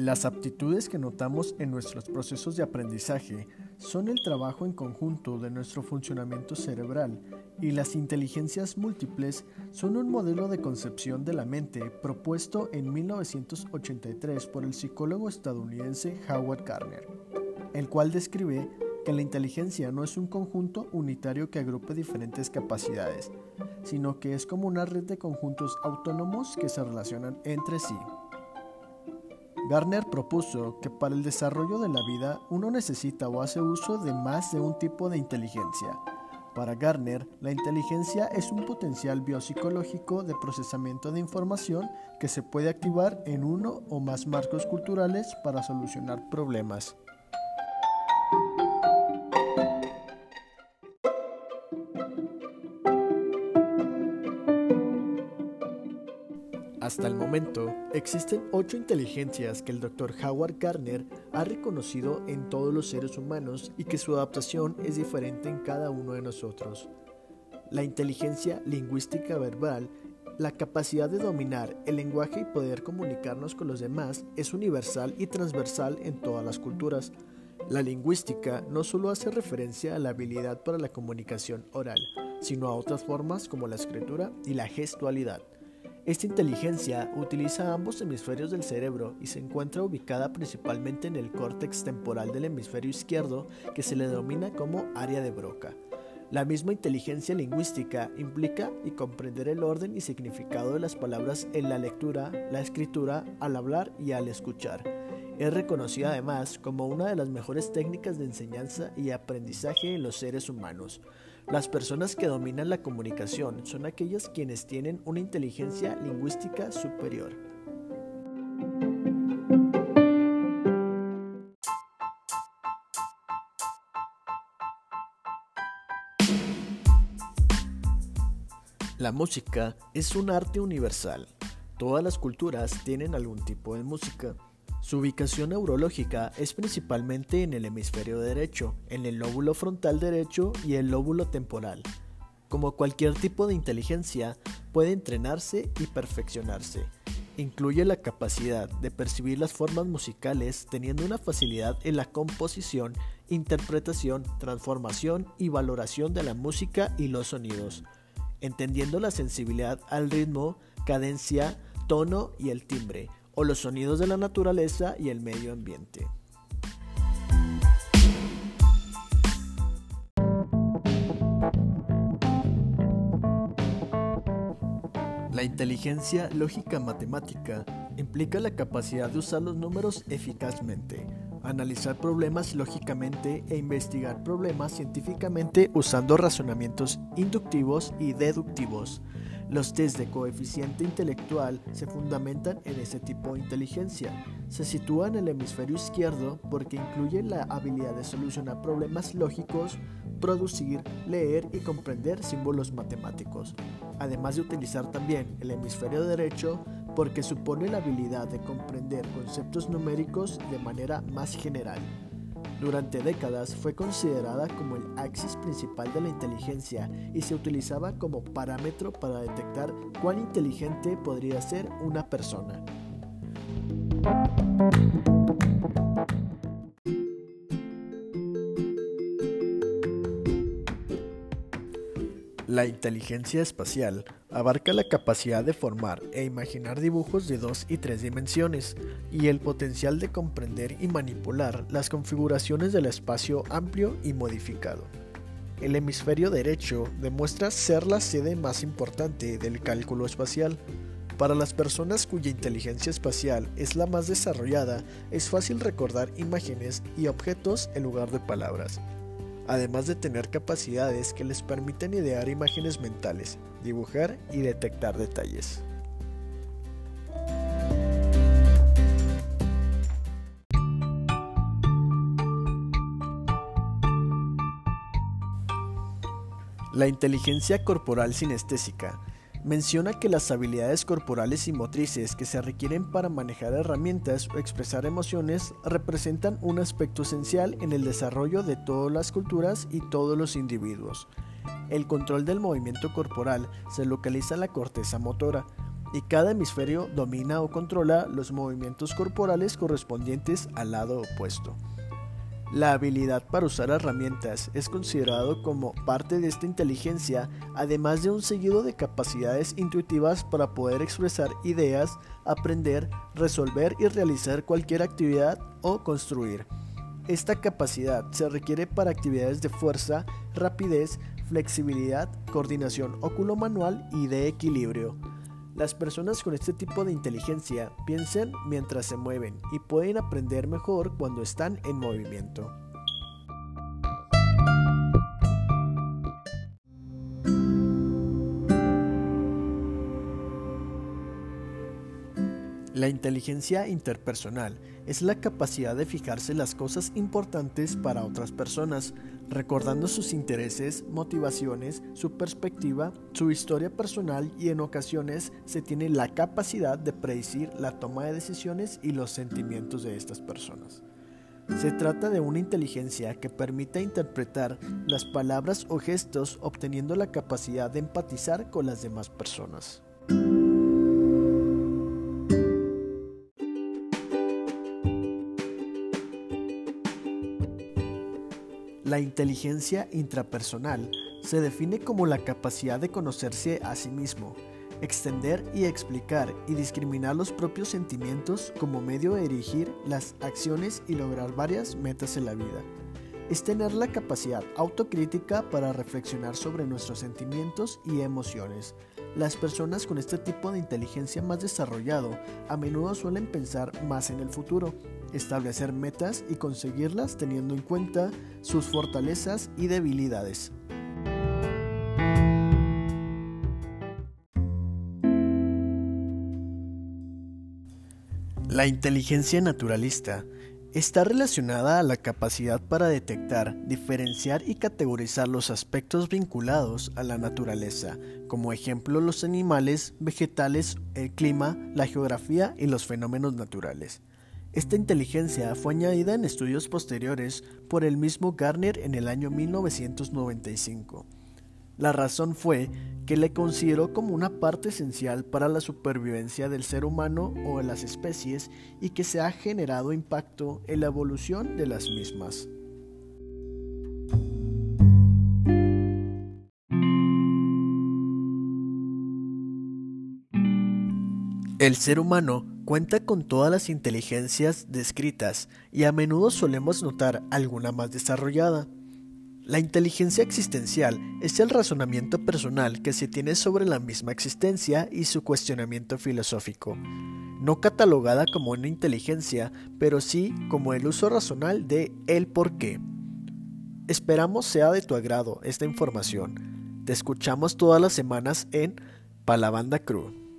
Las aptitudes que notamos en nuestros procesos de aprendizaje son el trabajo en conjunto de nuestro funcionamiento cerebral y las inteligencias múltiples son un modelo de concepción de la mente propuesto en 1983 por el psicólogo estadounidense Howard Gardner, el cual describe que la inteligencia no es un conjunto unitario que agrupe diferentes capacidades, sino que es como una red de conjuntos autónomos que se relacionan entre sí. Garner propuso que para el desarrollo de la vida uno necesita o hace uso de más de un tipo de inteligencia. Para Garner, la inteligencia es un potencial biopsicológico de procesamiento de información que se puede activar en uno o más marcos culturales para solucionar problemas. Hasta el momento, existen ocho inteligencias que el Dr. Howard Gardner ha reconocido en todos los seres humanos y que su adaptación es diferente en cada uno de nosotros. La inteligencia lingüística verbal, la capacidad de dominar el lenguaje y poder comunicarnos con los demás es universal y transversal en todas las culturas. La lingüística no solo hace referencia a la habilidad para la comunicación oral, sino a otras formas como la escritura y la gestualidad. Esta inteligencia utiliza ambos hemisferios del cerebro y se encuentra ubicada principalmente en el córtex temporal del hemisferio izquierdo que se le denomina como área de Broca. La misma inteligencia lingüística implica y comprender el orden y significado de las palabras en la lectura, la escritura, al hablar y al escuchar. Es reconocida además como una de las mejores técnicas de enseñanza y aprendizaje en los seres humanos. Las personas que dominan la comunicación son aquellas quienes tienen una inteligencia lingüística superior. La música es un arte universal. Todas las culturas tienen algún tipo de música. Su ubicación neurológica es principalmente en el hemisferio derecho, en el lóbulo frontal derecho y el lóbulo temporal. Como cualquier tipo de inteligencia, puede entrenarse y perfeccionarse. Incluye la capacidad de percibir las formas musicales teniendo una facilidad en la composición, interpretación, transformación y valoración de la música y los sonidos, entendiendo la sensibilidad al ritmo, cadencia, tono y el timbre, o los sonidos de la naturaleza y el medio ambiente. La inteligencia lógica matemática implica la capacidad de usar los números eficazmente, analizar problemas lógicamente e investigar problemas científicamente usando razonamientos inductivos y deductivos, los test de coeficiente intelectual se fundamentan en ese tipo de inteligencia. Se sitúa en el hemisferio izquierdo porque incluye la habilidad de solucionar problemas lógicos, producir, leer y comprender símbolos matemáticos, además de utilizar también el hemisferio derecho porque supone la habilidad de comprender conceptos numéricos de manera más general. Durante décadas fue considerada como el axis principal de la inteligencia y se utilizaba como parámetro para detectar cuán inteligente podría ser una persona. La inteligencia espacial abarca la capacidad de formar e imaginar dibujos de dos y tres dimensiones y el potencial de comprender y manipular las configuraciones del espacio amplio y modificado. El hemisferio derecho demuestra ser la sede más importante del cálculo espacial. Para las personas cuya inteligencia espacial es la más desarrollada, es fácil recordar imágenes y objetos en lugar de palabras además de tener capacidades que les permiten idear imágenes mentales, dibujar y detectar detalles. La inteligencia corporal sinestésica menciona que las habilidades corporales y motrices que se requieren para manejar herramientas o expresar emociones representan un aspecto esencial en el desarrollo de todas las culturas y todos los individuos. El control del movimiento corporal se localiza en la corteza motora, y cada hemisferio domina o controla los movimientos corporales correspondientes al lado opuesto. La habilidad para usar herramientas es considerado como parte de esta inteligencia, además de un seguido de capacidades intuitivas para poder expresar ideas, aprender, resolver y realizar cualquier actividad o construir. Esta capacidad se requiere para actividades de fuerza, rapidez, flexibilidad, coordinación óculo-manual y de equilibrio. Las personas con este tipo de inteligencia piensan mientras se mueven y pueden aprender mejor cuando están en movimiento. La inteligencia interpersonal es la capacidad de fijarse las cosas importantes para otras personas, recordando sus intereses, motivaciones, su perspectiva, su historia personal y en ocasiones se tiene la capacidad de predecir la toma de decisiones y los sentimientos de estas personas. Se trata de una inteligencia que permite interpretar las palabras o gestos obteniendo la capacidad de empatizar con las demás personas. La inteligencia intrapersonal se define como la capacidad de conocerse a sí mismo, extender y explicar y discriminar los propios sentimientos como medio de dirigir las acciones y lograr varias metas en la vida. Es tener la capacidad autocrítica para reflexionar sobre nuestros sentimientos y emociones. Las personas con este tipo de inteligencia más desarrollado a menudo suelen pensar más en el futuro, establecer metas y conseguirlas teniendo en cuenta sus fortalezas y debilidades. La inteligencia naturalista está relacionada a la capacidad para detectar, diferenciar y categorizar los aspectos vinculados a la naturaleza, como ejemplo los animales, vegetales, el clima, la geografía y los fenómenos naturales. Esta inteligencia fue añadida en estudios posteriores por el mismo Garner en el año 1995. La razón fue que le consideró como una parte esencial para la supervivencia del ser humano o de las especies y que se ha generado impacto en la evolución de las mismas. El ser humano cuenta con todas las inteligencias descritas y a menudo solemos notar alguna más desarrollada. La inteligencia existencial es el razonamiento personal que se tiene sobre la misma existencia y su cuestionamiento filosófico, no catalogada como una inteligencia, pero sí como el uso racional de el por qué. Esperamos sea de tu agrado esta información. Te escuchamos todas las semanas en Palabanda Cruz.